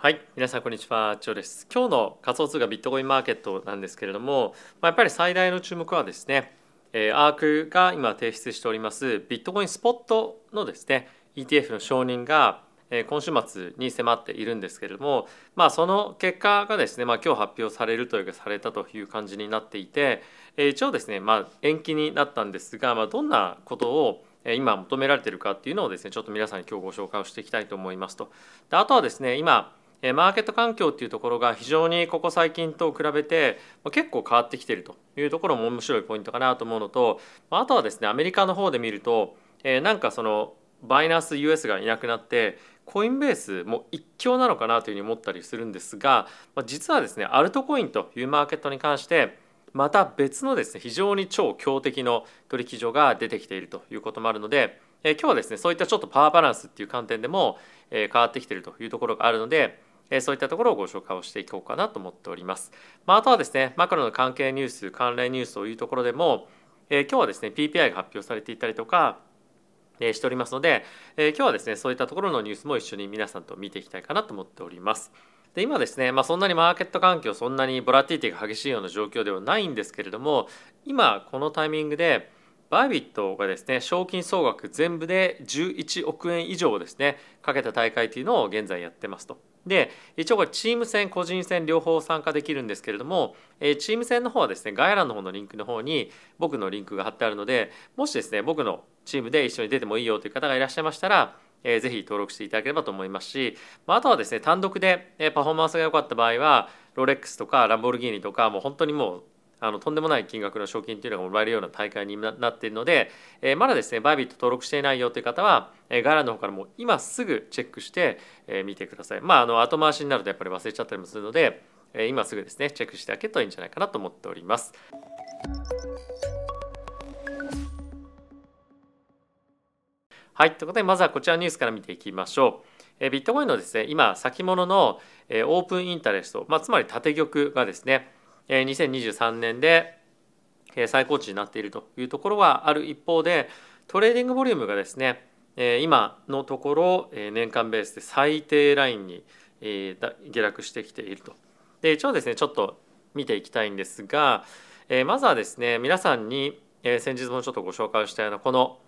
はい皆さんこんにちはジョです今日の仮想通貨ビットコインマーケットなんですけれども、ま、やっぱり最大の注目はですね、えー、アークが今提出しておりますビットコインスポットのですね ETF の承認が今週末に迫っているんですけれども、まあ、その結果がですね、まあ、今日発表されるというかされたという感じになっていて一応ですね、まあ、延期になったんですが、まあ、どんなことを今求められているかっていうのをですねちょっと皆さんに今日ご紹介をしていきたいと思いますと。であとはですね今マーケット環境っていうところが非常にここ最近と比べて結構変わってきているというところも面白いポイントかなと思うのとあとはですねアメリカの方で見るとなんかそのバイナンス US がいなくなってコインベースも一強なのかなというふうに思ったりするんですが実はですねアルトコインというマーケットに関してまた別のですね非常に超強敵の取引所が出てきているということもあるので今日はですねそういったちょっとパワーバランスっていう観点でも変わってきているというところがあるのでそういったところをご紹介をしていこうかなと思っております。まあ、あとはですね、マクロの関係ニュース、関連ニュースというところでも、え、今日はですね、PPI が発表されていたりとか、え、しておりますので、え、今日はですね、そういったところのニュースも一緒に皆さんと見ていきたいかなと思っております。で今ですね、まあ、そんなにマーケット環境そんなにボラティティが激しいような状況ではないんですけれども今このタイミングでバイビットがですね賞金総額全部で11億円以上ですねかけた大会というのを現在やってますと。で一応これチーム戦個人戦両方参加できるんですけれども、えチーム戦の方はですね概要欄の方のリンクの方に僕のリンクが貼ってあるのでもしですね僕のチームで一緒に出てもいいよという方がいらっしゃいましたらえー、ぜひ登録していただければと思いますし、まあ、とはですね単独でパフォーマンスが良かった場合はロレックスとかランボルギーニとかもう本当にもうあのとんでもない金額の賞金というのがもらえるような大会になっているので、えー、まだですねバイビット登録していないよという方は、えー、概要欄の方からも今すぐチェックして、えー、見てください。まああの後回しになるとやっぱり忘れちゃったりもするので、えー、今すぐですねチェックしてあげるといいんじゃないかなと思っております。はい、ということでまずはこちらのニュースから見ていきましょう。えビットコインのですね今先物の、えオープンインタレスト、まあ、つまり縦玉がですね2023年で最高値になっているというところはある一方でトレーディングボリュームがですね今のところ年間ベースで最低ラインに下落してきていると。で一応ですねちょっと見ていきたいんですがまずはですね皆さんに先日もちょっとご紹介したようなこの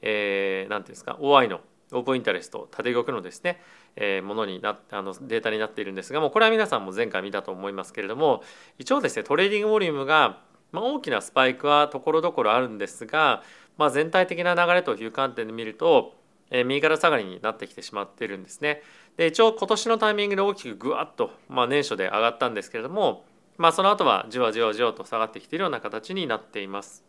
何て言うんですか OI のオープンインタレスト建玉のですね、えー、ものになあのデータになっているんですがもうこれは皆さんも前回見たと思いますけれども一応ですねトレーディングボリュームが、まあ、大きなスパイクはところどころあるんですが、まあ、全体的な流れという観点で見ると、えー、右から下がりになってきてしまっているんですね。で一応今年のタイミングで大きくぐわっと、まあ、年初で上がったんですけれども、まあ、その後はじわじわじわと下がってきているような形になっています。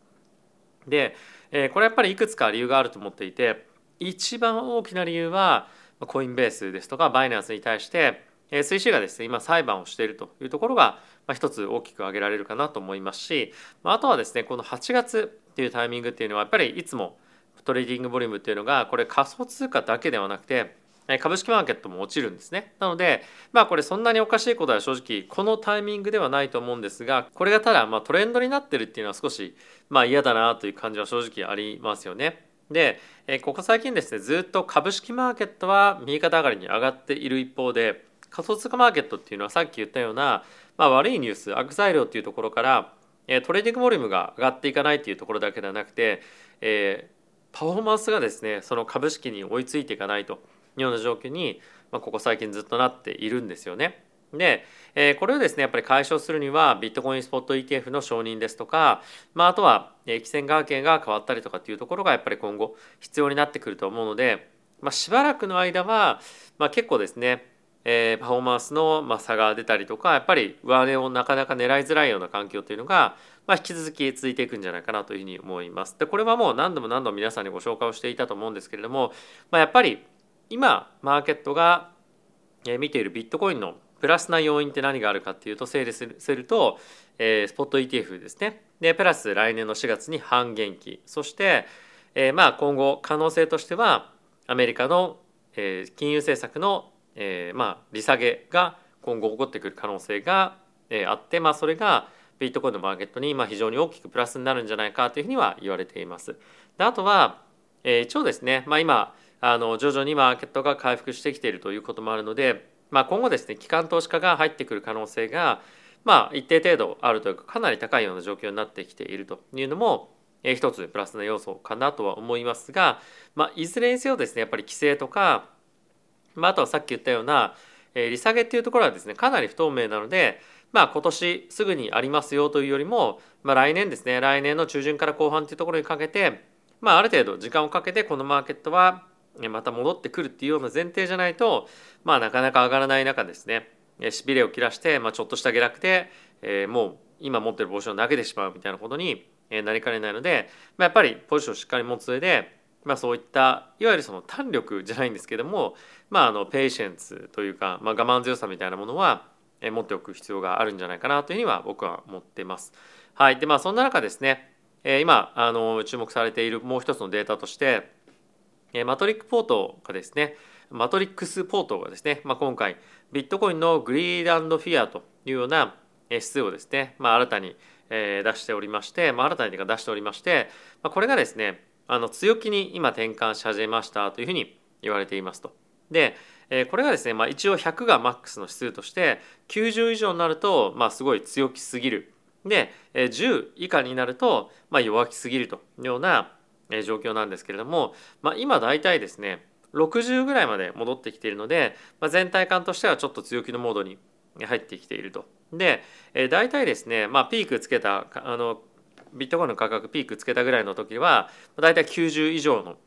で、えー、これやっぱりいくつか理由があると思っていて一番大きな理由はコインベースですとかバイナンスに対して水死がですね今裁判をしているというところが一つ大きく挙げられるかなと思いますしあとはですねこの8月っていうタイミングっていうのはやっぱりいつもトレーディングボリュームっていうのがこれ仮想通貨だけではなくて株式マーケットも落ちるんですね。なので、まあこれそんなにおかしいことは正直このタイミングではないと思うんですが、これがただまトレンドになってるっていうのは少しまあ嫌だなという感じは正直ありますよね。で、ここ最近ですねずっと株式マーケットは右肩上がりに上がっている一方で仮想通貨マーケットっていうのはさっき言ったような、まあ、悪いニュース悪材料っていうところからトレーディングボリュームが上がっていかないっていうところだけではなくて、えー、パフォーマンスがですねその株式に追いついていかないというような状況に、まあ、ここ最近ずっとなっているんですよね。で、えー、これをですねやっぱり解消するにはビットコインスポット ETF の承認ですとか、まあ、あとは規制関係が変わったりとかっていうところがやっぱり今後必要になってくると思うので、まあ、しばらくの間は、まあ、結構ですね、えー、パフォーマンスのまあ差が出たりとかやっぱり上値をなかなか狙いづらいような環境というのが、まあ、引き続き続いていくんじゃないかなというふうに思います。でこれはもう何度も何度も皆さんにご紹介をしていたと思うんですけれども、まあ、やっぱり今マーケットが見ているビットコインのプラスな要因って何があるかっていうと整理すると、えー、スポット ETF ですねでプラス来年の4月に半減期そして、えー、まあ今後可能性としてはアメリカの、えー、金融政策の、えー、まあ利下げが今後起こってくる可能性が、えー、あって、まあ、それがビットコインのマーケットにまあ非常に大きくプラスになるんじゃないかというふうには言われています。であとは、えー、一応ですね、まあ、今あの徐々にマーケットが回復してきているということもあるのでまあ、今後ですね機関投資家が入ってくる可能性がまあ一定程度あるというかかなり高いような状況になってきているというのも一つプラスな要素かなとは思いますが、まあ、いずれにせよですねやっぱり規制とか、まあ、あとはさっき言ったような、利下げっていうところはですねかなり不透明なので、まあ、今年すぐにありますよというよりも、まあ、来年ですね来年の中旬から後半っていうところにかけて、まあ、ある程度時間をかけてこのマーケットはまた戻ってくるっていうような前提じゃないと、まあ、なかなか上がらない中ですねしびれを切らして、まあ、ちょっとした下落で、えー、もう今持ってる帽子を投げてしまうみたいなことになりかねないので、まあ、やっぱりポジションをしっかり持つ上で、まあ、そういったいわゆるその胆力じゃないんですけども、まあ、あのペイシェンスというか、まあ、我慢強さみたいなものは持っておく必要があるんじゃないかなというふうには僕は思っています。はい、でまあそんな中ですね今あの注目されているもう一つのデータとしてマトリックポートがですねマトリックスポートがですね、まあ、今回ビットコインのグリードフィアというような指数をですね、まあ、新たに出しておりまして、まあ、新たに出しておりまして、ま、これがですねあの強気に今転換し始めましたというふうに言われていますと。でこれがですね、まあ、一応100がマックスの指数として90以上になると、まあ、すごい強気すぎるで10以下になると、まあ、弱気すぎるというような状況なんですけれども、まあ、今大体ですね60ぐらいまで戻ってきているので、まあ、全体感としてはちょっと強気のモードに入ってきていると。で、えー、大体ですね、まあ、ピークつけたあのビットコインの価格ピークつけたぐらいの時は大体90以上の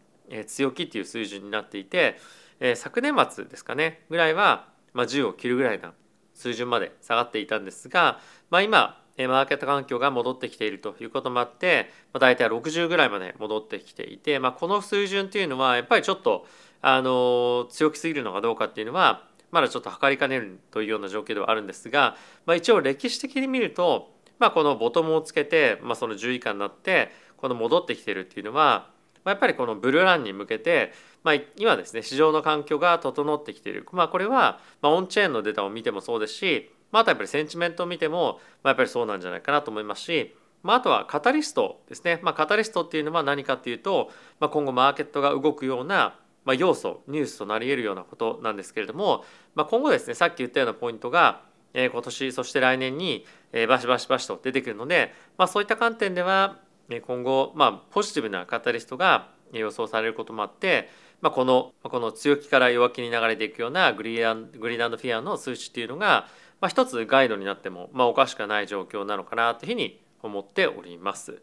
強気っていう水準になっていて、えー、昨年末ですかねぐらいは、まあ、10を切るぐらいな水準まで下がっていたんですが、まあ、今マーケット環境が戻ってきているということもあって、まあ、大体60ぐらいまで戻ってきていて、まあ、この水準っていうのはやっぱりちょっとあの強気すぎるのかどうかっていうのはまだちょっと測りかねるというような状況ではあるんですが、まあ、一応歴史的に見ると、まあ、このボトムをつけて、まあ、その10以下になってこの戻ってきてるっていうのは、まあ、やっぱりこのブルーランに向けて、まあ、今ですね市場の環境が整ってきている、まあ、これは、まあ、オンチェーンのデータを見てもそうですし、まあ、あとやっぱりセンチメントを見ても、まあ、やっぱりそうなんじゃないかなと思いますしまあ、あとはカタリストですね、まあ、カタリストっていうのは何かっていうと、まあ、今後マーケットが動くようなまあ、要素ニュースとなり得るようなことなんですけれども、まあ、今後ですねさっき言ったようなポイントが、えー、今年そして来年に、えー、バシバシバシと出てくるので、まあ、そういった観点では今後、まあ、ポジティブなカタリストが予想されることもあって、まあ、このこの強気から弱気に流れていくようなグリーングリーンフィアの数値っていうのが、まあ、一つガイドになっても、まあ、おかしくない状況なのかなというふうに思っております。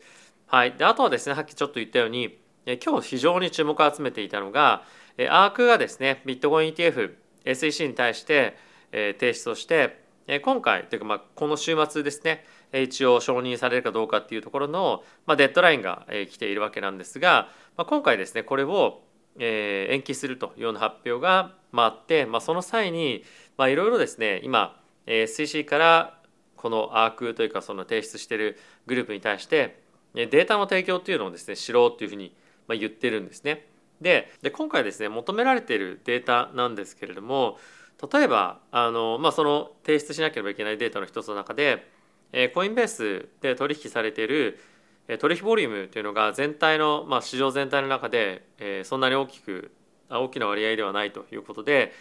はい、であとはですねさっきちょっと言ったように今日非常に注目を集めていたのがアークがですねビットコイン ETF SEC に対して提出をして今回というかまあこの週末ですね一応承認されるかどうかっていうところの、まあ、デッドラインが来ているわけなんですが、まあ、今回ですねこれを延期するというような発表があって、まあ、その際にいろいろですね今 SEC からこのアークというかその提出しているグループに対してデータの提供っていうのをですねしろっていうふうに言ってるんですね。でで今回ですね求められているデータなんですけれども例えばあの、まあ、その提出しなければいけないデータの一つの中で、えコインベースで取引されている取引ボリュームというのが全体の、まあ、市場全体の中で、えそんなに大きく大きな割合ではないということで、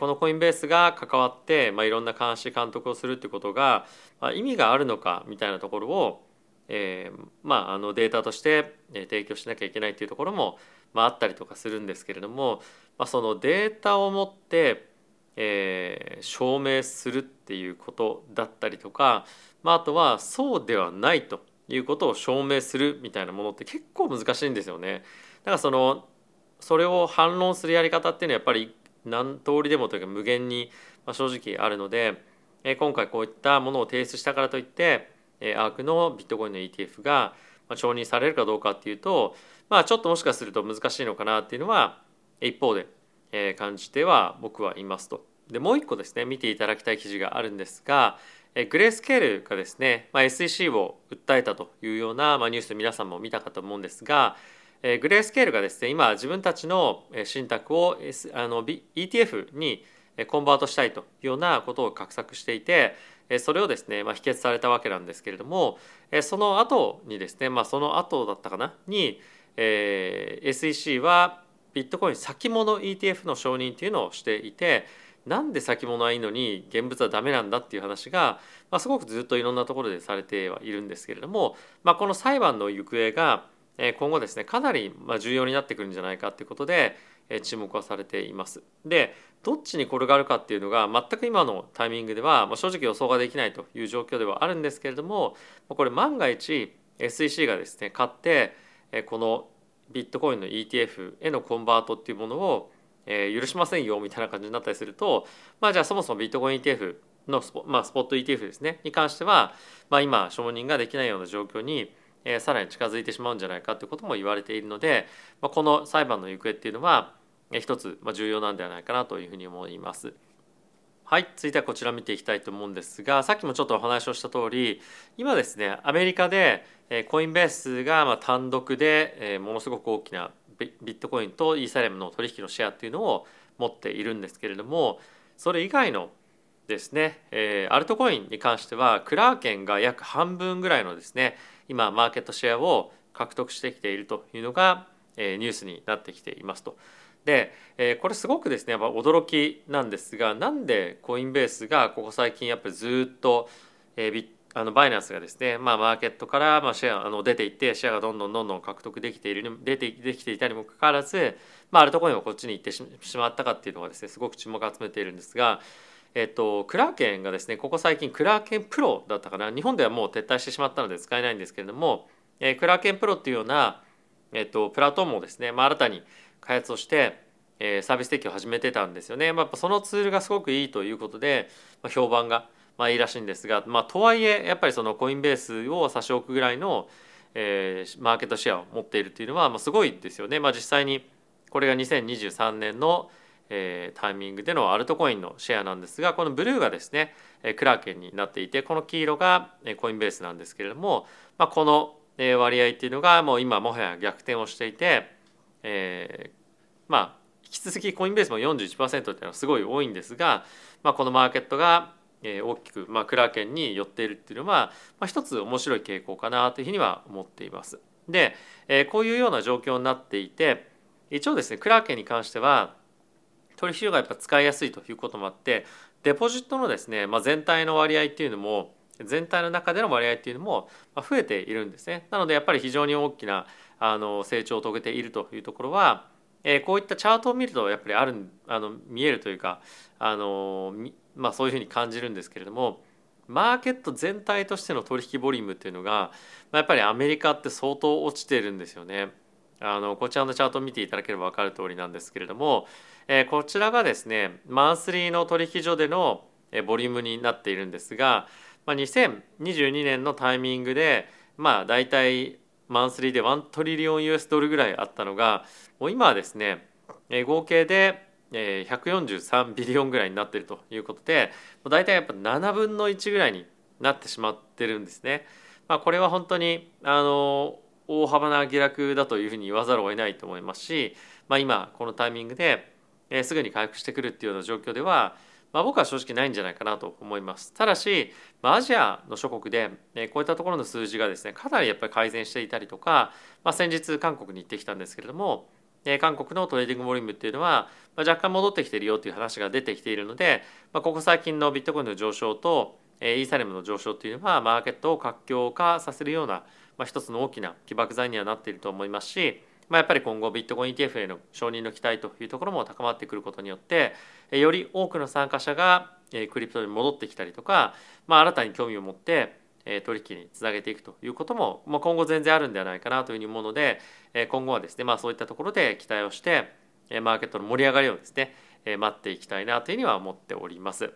このコインベースが関わって、まあ、いろんな監視監督をするということが、まあ、意味があるのかみたいなところを、えー、まあ、あのデータとして提供しなきゃいけないというところもまあ、あったりとかするんですけれども、まあ、そのデータを持って、えー、証明するっていうことだったりとか、まあ、あとはそうではないということを証明するみたいなものって結構難しいんですよね。だからそのそれを反論するやり方っていうのはやっぱり何通りでもというか無限に正直あるので今回こういったものを提出したからといってアークのビットコインの ETF が承認されるかどうかっていうとまあちょっともしかすると難しいのかなっていうのは一方で感じては僕はいますと。でもう一個ですね見ていただきたい記事があるんですがグレースケールがですね、まあ、SEC を訴えたというような、まあ、ニュース皆さんも見たかと思うんですがえグレースケールがですね今自分たちの信託を、S、あの ETF にコンバートしたいというようなことを画策していてそれをですね、まあ、否決されたわけなんですけれどもその後にですね、まあ、その後だったかな？にえー、SEC はビットコイン先物 ETF の承認というのをしていてなんで先物はいいのに現物はダメなんだっていう話が、まあ、すごくずっといろんなところでされてはいるんですけれども、まあ、この裁判の行方が今後ですねかなり重要になってくるんじゃないかということで注目はされています。でどっちに転がるかっていうのが全く今のタイミングでは正直予想ができないという状況ではあるんですけれどもこれ万が一 SEC がですね買ってこのビットコインの ETF へのコンバートっていうものを許しませんよみたいな感じになったりするとまあじゃあそもそもビットコイン ETF のスポ,、まあ、スポット ETF ですねに関しては、まあ、今承認ができないような状況にえー、さらに近づいてしまうんじゃないかということも言われているので、まあ、この裁判の行方っていうのは一つま重要なんではないかなというふうに思います。はい、続いてはこちら見ていきたいと思うんですがさっきもちょっとお話をした通り今ですねアメリカでコインベースがま単独でものすごく大きなビットコインとイーサレムの取引のシェアっていうのを持っているんですけれどもそれ以外のですね、え、アルトコインに関してはクラーケンが約半分ぐらいのですね今マーケットシェアを獲得してきているというのが、えー、ニュースになってきていますと。で、えー、これすごくですねやっぱ驚きなんですがなんでコインベースがここ最近やっぱりずっと、えー、ビあのバイナンスがですね、まあ、マーケットからまあシェアあの出ていってシェアがどんどんどんどん獲得できている出てできていたにもかかわらず、まあ、アルトコインはこっちに行ってしまったかっていうのがですねすごく注目を集めているんですがえっと、クラーケンがですねここ最近クラーケンプロだったかな。日本ではもう撤退してしまったので使えないんですけれども、えー、クラーケンプロっていうような、えっと、プラットフォームをですね、まあ、新たに開発をして、えー、サービス提供を始めてたんですよね、まあ、やっぱそのツールがすごくいいということで、まあ、評判が、まあ、いいらしいんですが、まあ、とはいえやっぱりそのコインベースを差し置くぐらいの、えー、マーケットシェアを持っているっていうのは、まあ、すごいですよね、まあ、実際にこれが2023年のえー、タイミングでのアルトコインのシェアなんですがこのブルーがですねクラーケンになっていてこの黄色がコインベースなんですけれども、まあ、この割合っていうのがもう今もはや逆転をしていて、えー、まあ引き続きコインベースも41%っていうのはすごい多いんですが、まあ、このマーケットが大きく、まあ、クラーケンに寄っているっていうのは、まあ、一つ面白い傾向かなというふうには思っています。で、えー、こういうような状況になっていて一応ですねクラーケンに関しては取引所がやっぱ使いやすいということもあってデポジットのですね、まあ、全体の割合っていうのも全体の中での割合っていうのも増えているんですね。なのでやっぱり非常に大きなあの成長を遂げているというところは、えー、こういったチャートを見るとやっぱりあるあの見えるというかあの、まあ、そういうふうに感じるんですけれどもマーケット全体としての取引ボリュームっていうのがまあやっぱりアメリカって相当落ちてるんですよね。あのこちらのチャートを見ていただければ分かる通りなんですけれどもえこちらがですねマンスリーの取引所でのボリュームになっているんですが、まあ、2022年のタイミングでまあ大体マンスリーで1トリリオン US ドルぐらいあったのがもう今はですね合計で143ビリオンぐらいになっているということで大体やっぱ7分の1ぐらいになってしまってるんですね。まあ、これは本当にあの大幅な下落だというふうに言わざるを得ないと思いますし、まあ、今このタイミングでえー、すぐに回復してくるっていうような状況では、まあ、僕は正直ないんじゃないかなと思います。ただし、まあ、アジアの諸国で、え、こういったところの数字がですねかなりやっぱり改善していたりとか、まあ、先日韓国に行ってきたんですけれども、え、韓国のトレーディングボリュームっていうのは、ま、若干戻ってきてるよという話が出てきているので、ま、ここ最近のビットコインの上昇と、え、イーサリアムの上昇っていうのはマーケットを活況化させるような、まあ、一つの大きな起爆剤にはなっていると思いますしまあ、やっぱり今後ビットコイン ETF への承認の期待というところも高まってくることによってより多くの参加者がクリプトに戻ってきたりとか、まあ、新たに興味を持って取引につなげていくということも、まあ、今後全然あるんではないかなというふうに思うので今後はですね、まあ、そういったところで期待をしてマーケットの盛り上がりをですね待っていきたいなというふうには思っております。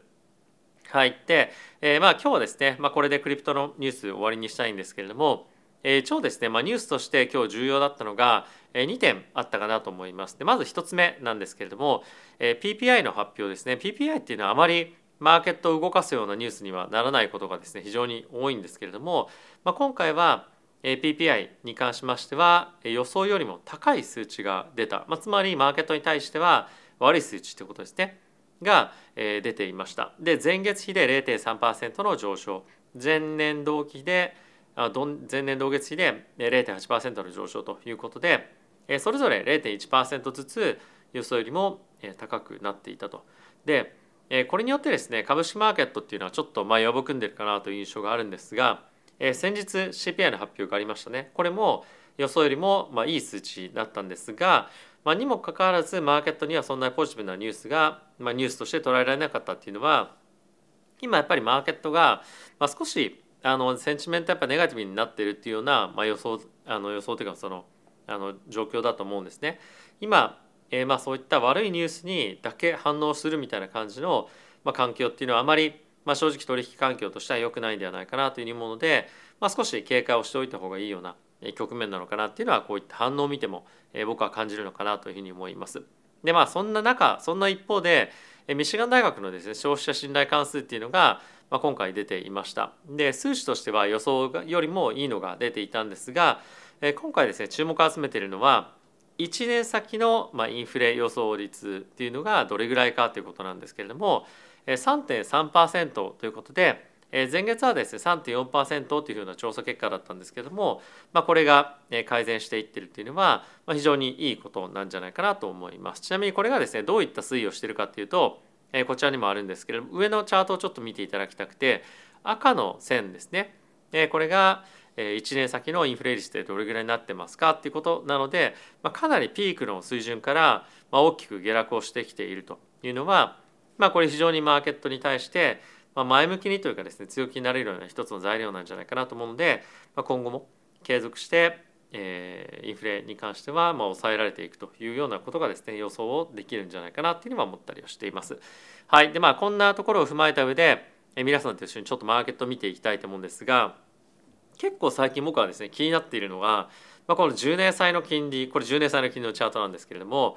はい。で、えー、まあ今日はですね、まあ、これでクリプトのニュース終わりにしたいんですけれども、えー、超ですね、まあ、ニュースとして今日重要だったのが、えー、2点あったかなと思います。でまず1つ目なんですけれども、えー、PPI の発表ですね。PPI っていうのはあまりマーケットを動かすようなニュースにはならないことがですね非常に多いんですけれども、まあ、今回は PPI に関しましては予想よりも高い数値が出た、まあ、つまりマーケットに対しては悪い数値ということですね。が出ていました。で前月比で0.3%の上昇。前年同期で前年同月比で0.8%の上昇ということでそれぞれ0.1%ずつ予想よりも高くなっていたと。でこれによってですね株式マーケットっていうのはちょっとまあ弱含んでるかなという印象があるんですが先日 CPI の発表がありましたねこれも予想よりもまあいい数値だったんですが、まあ、にもかかわらずマーケットにはそんなポジティブなニュースが、まあ、ニュースとして捉えられなかったっていうのは今やっぱりマーケットが、まあ、少しあのセンチメントやっぱネガティブになってるっていうような、まあ、予想あの予想というかそのあの状況だと思うんですね。今、えー、まあそういった悪いニュースにだけ反応するみたいな感じの、まあ、環境っていうのはあまり、まあ、正直取引環境としては良くないんではないかなというもので、まあ、少し警戒をしておいた方がいいような局面なのかなっていうのはこういった反応を見ても、えー、僕は感じるのかなというふうに思います。でまあそんな中そんな一方でミシガン大学のですね消費者信頼関数っていうのが、まあ、今回出ていました。で数値としては予想よりもいいのが出ていたんですが今回ですね注目を集めているのは1年先のインフレ予想率っていうのがどれぐらいかということなんですけれども3.3%ということで前月はですね3.4%というような調査結果だったんですけども、まあ、これが改善していってるっていうのは非常にいいことなんじゃないかなと思います。ちなみにこれがですねどういった推移をしているかっていうとこちらにもあるんですけれども上のチャートをちょっと見ていただきたくて赤の線ですねこれが1年先のインフレ率ってどれぐらいになってますかっていうことなので、かなりピークの水準から大きく下落をしてきているというのは、まあ、これ非常にマーケットに対してま前向きにというかですね強気になれるような一つの材料なんじゃないかなと思うので、まあ、今後も継続して、えー、インフレに関してはまあ抑えられていくというようなことがですね予想をできるんじゃないかなっていうのは思ったりはしています。はいでまあこんなところを踏まえた上でえ皆さんと一緒にちょっとマーケットを見ていきたいと思うんですが結構最近僕はですね気になっているのが、まあ、この10年債の金利これ10年債の金利のチャートなんですけれども、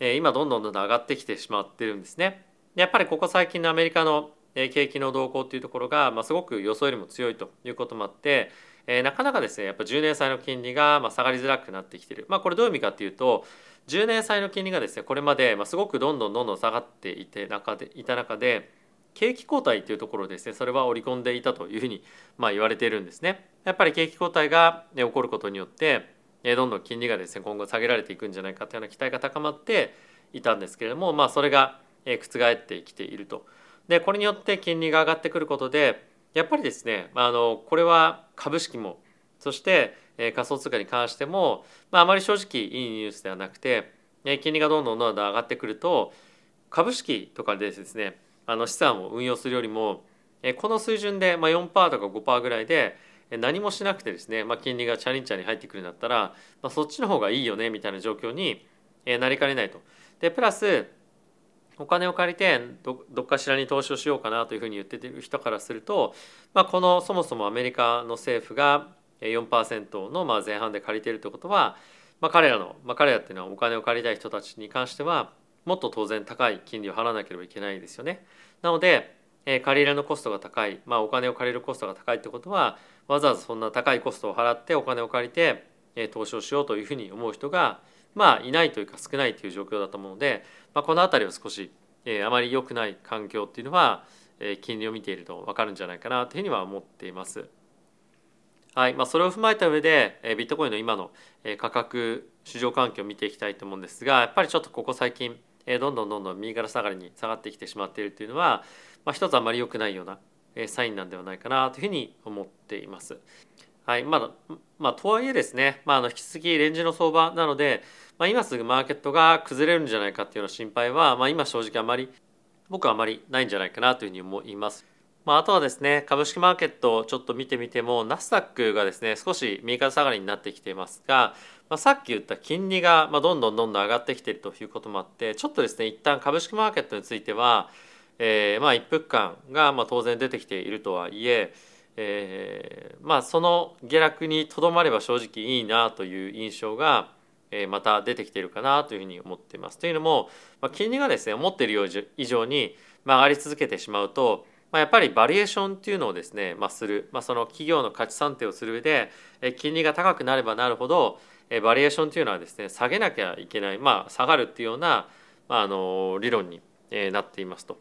えー、今どんどんどんどん上がってきてしまってるんですね。やっぱりここ最近のアメリカの景気の動向っていうところが、まあ、すごく予想よりも強いということもあって、えー、なかなかですねやっぱ10年債の金利がまあ下がりづらくなってきてる、まあ、これどういう意味かっていうと10年債の金利がですねこれまでまあすごくどんどんどんどん下がっていて中でいた中で景気後退というところですねそれは織り込んでいたというふうにまあ言われているんですね。やっぱり景気後退が起こることによってどんどん金利がですね今後下げられていくんじゃないかというような期待が高まっていたんですけれどもまあそれが覆ってきていると。でこれによって金利が上がってくることでやっぱりですねあのこれは株式もそして仮想通貨に関しても、まあ、あまり正直いいニュースではなくて金利がどんどんどんどん上がってくると株式とかでですねあの資産を運用するよりもこの水準で4%とか5%ぐらいで何もしなくてですね、まあ、金利がチャリンチャリン入ってくるんだったら、まあ、そっちの方がいいよねみたいな状況になりかねないと。でプラスお金を借りてどっかしらに投資をしようかなというふうに言ってる人からすると、まあ、このそもそもアメリカの政府が4%のまあ前半で借りているということは、まあ、彼らの、まあ、彼らっていうのはお金を借りたい人たちに関してはもっと当然高い金利を払わなければいけないですよね。なので、えー、借り入れのコストが高い、まあ、お金を借りるコストが高いってことはわざわざそんな高いコストを払ってお金を借りて、えー、投資をしようというふうに思う人がまあいないというか少ないという状況だと思うので、まあ、この辺りは少し、えー、あまり良くない環境っていうのは、えー、金利を見ていると分かるんじゃないかなというふうには思っています。はいまあ、それを踏まえた上でえビットコインの今のえ価格市場環境を見ていきたいと思うんですがやっぱりちょっとここ最近えどんどんどんどん右から下がりに下がってきてしまっているというのは、まあ、一つあまり良くないようなえサインなんではないかなというふうに思っています。はいまあまあ、とはいえですね、まあ、あの引き続きレンジの相場なので、まあ、今すぐマーケットが崩れるんじゃないかっていうような心配は、まあ、今正直あまり僕はあまりないんじゃないかなというふうに思います。まあ、あとはですね株式マーケットをちょっと見てみてもナスダックがですね少し右肩下がりになってきていますが、まあ、さっき言った金利がまどんどんどんどん上がってきているということもあってちょっとですね一旦株式マーケットについては、えー、まあ一服感がまあ当然出てきているとはいええー、まあその下落にとどまれば正直いいなという印象がまた出てきてるかなというふうに思っています。というのも、ま、金利がですね思っている以上に上がり続けてしまうとま、やっぱりバリエーションっていうのをですね、まあ、する、まあ、その企業の価値算定をする上で金利が高くなればなるほどバリエーションというのはですね下げなきゃいけない、まあ、下がるっていうような、まあ、の理論になっていますと。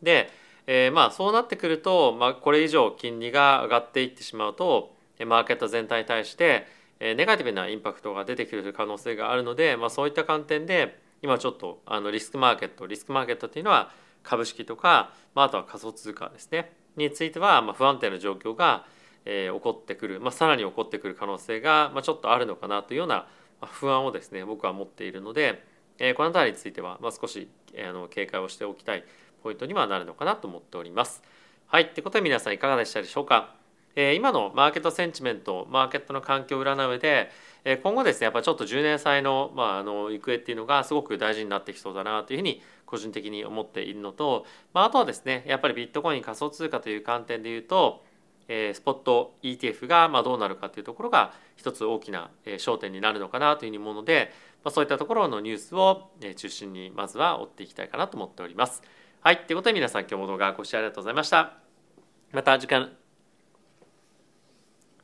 で、え、まあそうなってくると、ま、これ以上金利が上がっていってしまうとマーケット全体に対してネガティブなインパクトが出てくる可能性があるので、まあ、そういった観点で今ちょっとあのリスクマーケットリスクマーケットっていうのは株式とか、まあ、あとは仮想通貨ですねについては、まあ、不安定な状況が、えー、起こってくる、まあ、さらに起こってくる可能性が、まあ、ちょっとあるのかなというような不安をですね僕は持っているので、えー、この辺りについては、まあ、少し、えー、あの警戒をしておきたいポイントにはなるのかなと思っております。はいってことで皆さんいかがでしたでしょうか？えー、今のマーケットセンチメントマーケットの環境を占う上で、えー、今後ですねやっぱちょっと10年債の,、まあ、あの行方っていうのがすごく大事になってきそうだなというふうに個人的に思っているのと、まあ、あとはですねやっぱりビットコイン仮想通貨という観点で言うと、えー、スポット ETF がまあどうなるかというところが一つ大きな焦点になるのかなというふうに思うので、まあ、そういったところのニュースを中心にまずは追っていきたいかなと思っております。はい、ということで皆さん今日も動画ご視聴ありがとうございました。また次回